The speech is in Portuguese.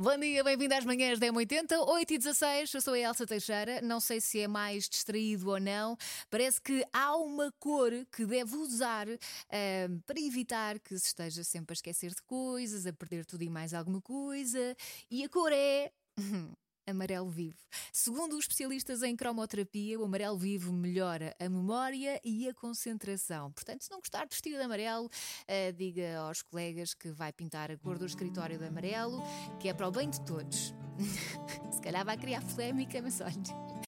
Bom dia, bem-vindo às manhãs da M80, 8 e 16 eu sou a Elsa Teixeira. Não sei se é mais distraído ou não, parece que há uma cor que deve usar uh, para evitar que se esteja sempre a esquecer de coisas, a perder tudo e mais alguma coisa, e a cor é. amarelo vivo. Segundo os especialistas em cromoterapia, o amarelo vivo melhora a memória e a concentração. Portanto, se não gostar de vestir de amarelo, uh, diga aos colegas que vai pintar a cor do escritório de amarelo, que é para o bem de todos. se calhar vai criar polémica, mas olha.